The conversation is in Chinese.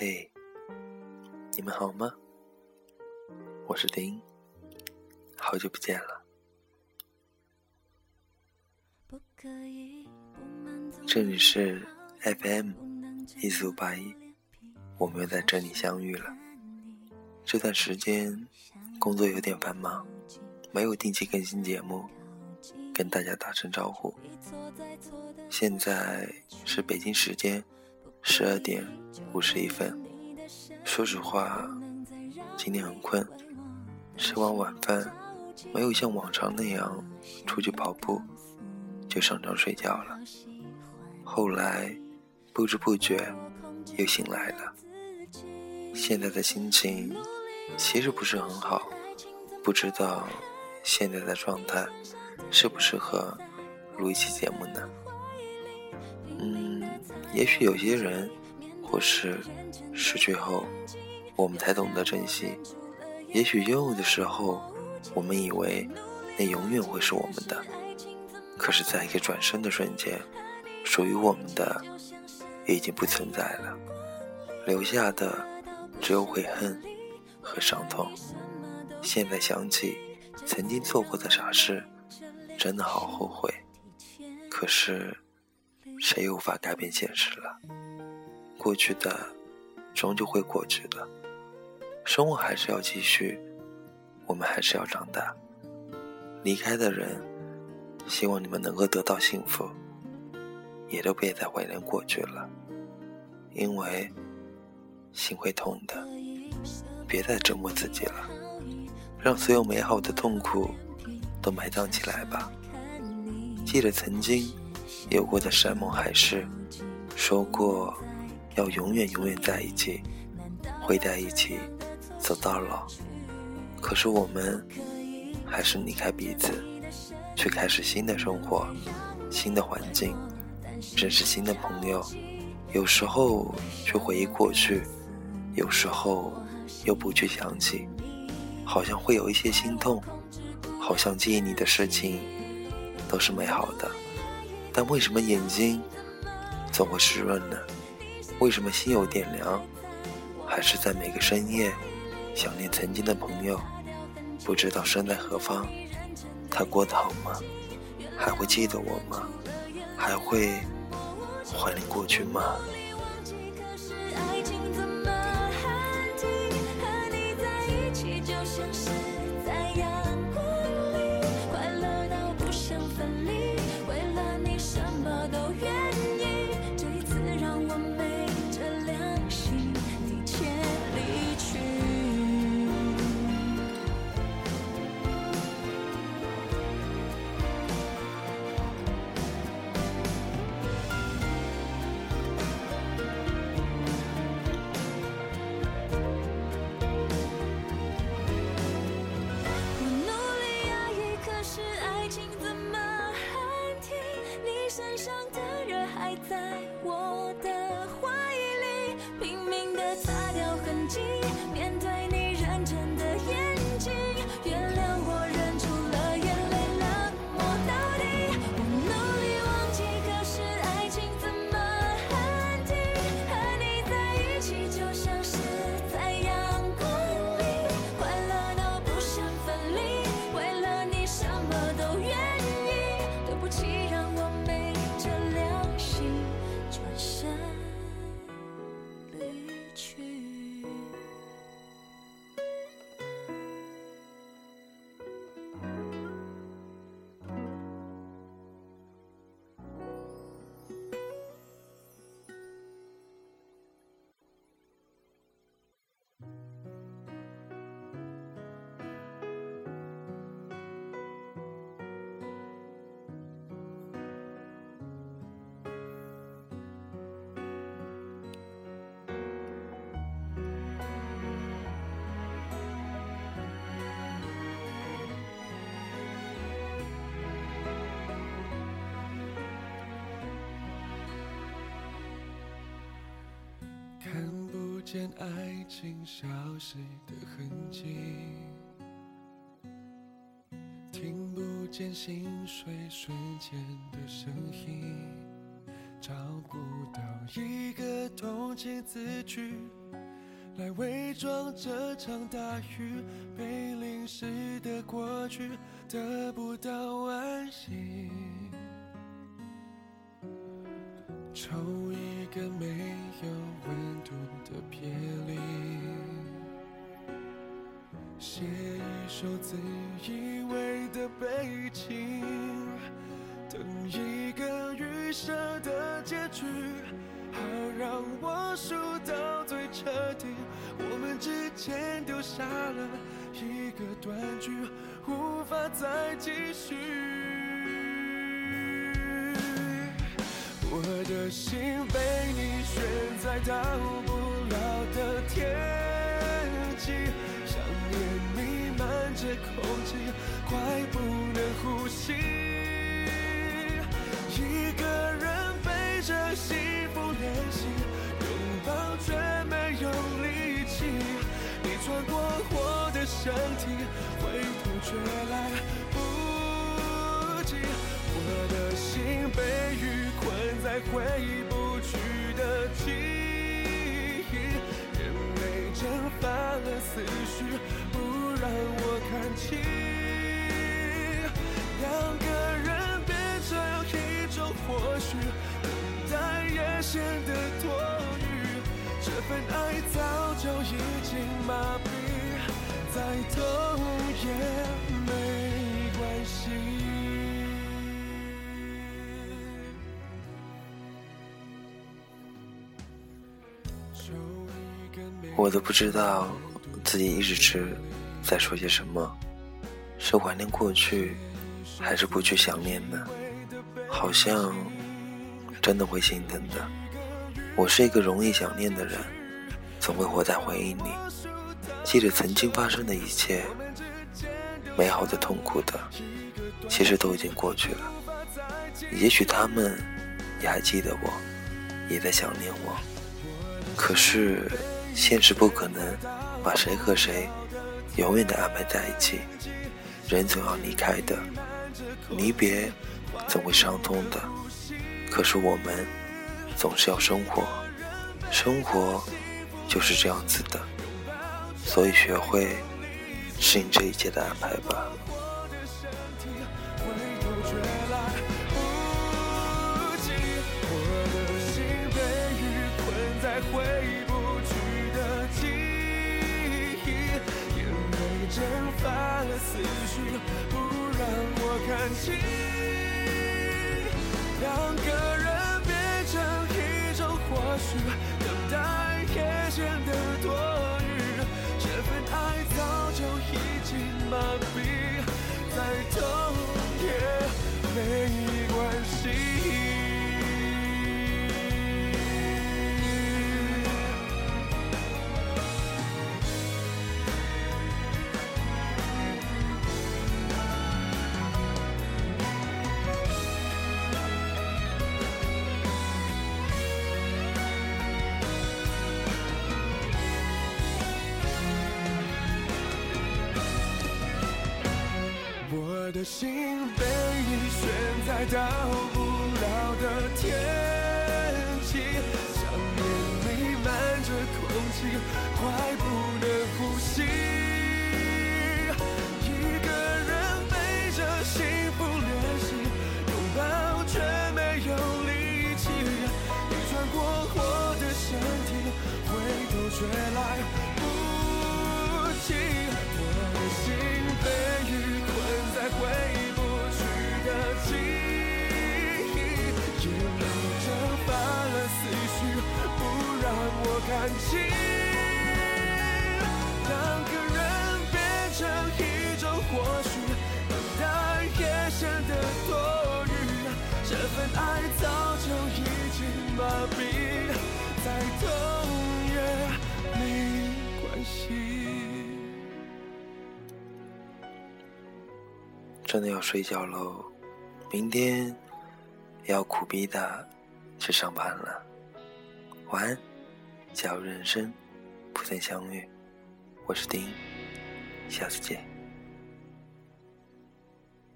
嘿，你们好吗？我是丁，好久不见了。这里是 FM 一四五八一，我们又在这里相遇了。这段时间工作有点繁忙，没有定期更新节目，跟大家打声招呼。现在是北京时间十二点五十一分。说实话，今天很困，吃完晚饭没有像往常那样出去跑步，就上床睡觉了。后来不知不觉又醒来了。现在的心情其实不是很好，不知道现在的状态适不适合录一期节目呢？嗯，也许有些人，或是失去后，我们才懂得珍惜；也许拥有的时候，我们以为那永远会是我们的。可是，在一个转身的瞬间，属于我们的已经不存在了，留下的只有悔恨和伤痛。现在想起曾经做过的傻事，真的好后悔。可是。谁也无法改变现实了，过去的终究会过去的，生活还是要继续，我们还是要长大。离开的人，希望你们能够得到幸福，也都别再怀念过去了，因为心会痛的。别再折磨自己了，让所有美好的痛苦都埋葬起来吧。记得曾经。有过的山盟海誓，说过要永远永远在一起，会在一起走到老。可是我们还是离开彼此，去开始新的生活、新的环境，认识新的朋友。有时候去回忆过去，有时候又不去想起，好像会有一些心痛，好像记忆里的事情都是美好的。但为什么眼睛总会湿润呢？为什么心有点凉？还是在每个深夜想念曾经的朋友，不知道身在何方，他过得好吗？还会记得我吗？还会怀念过去吗？见爱情消失的痕迹，听不见心碎瞬间的声音，找不到一个同情字句，来伪装这场大雨被淋湿的过去，得不到安息。抽一个没有温度的别离，写一首自以为的悲情，等一个预设的结局，好让我输到最彻底。我们之间丢下了一个断句，无法再继续。我的心被你悬在到不了的天际，想念弥漫着空气，快不能呼吸。一个人背着幸福练习，拥抱却没有力气。你穿过我的身体，回头却来不及。我的心被雨困。在回不去的记忆，眼泪蒸发了思绪，不让我看清。两个人变成一种或许，等待也显得多余。这份爱早就已经麻痹，再痛也我都不知道自己一直是在说些什么，是怀念过去，还是不去想念呢？好像真的会心疼的。我是一个容易想念的人，总会活在回忆里，记着曾经发生的一切，美好的、痛苦的，其实都已经过去了。也许他们也还记得我，也在想念我，可是。现实不可能把谁和谁永远的安排在一起，人总要离开的，离别总会伤痛的。可是我们总是要生活，生活就是这样子的，所以学会适应这一切的安排吧。回忆思绪不让我看清，两个人变成一种或许，心被你悬在到不了的天际，想念弥漫着空气，快不能呼吸。一个人背着幸福练习，拥抱却没有力气。你穿过我的身体，回头却来让我看清。两个人变成一种或许，等待也显得多余。这份爱早就已经麻痹，再痛也没关系。真的要睡觉喽，明天要苦逼的去上班了。晚安，假如人生不曾相遇，我是丁，下次见。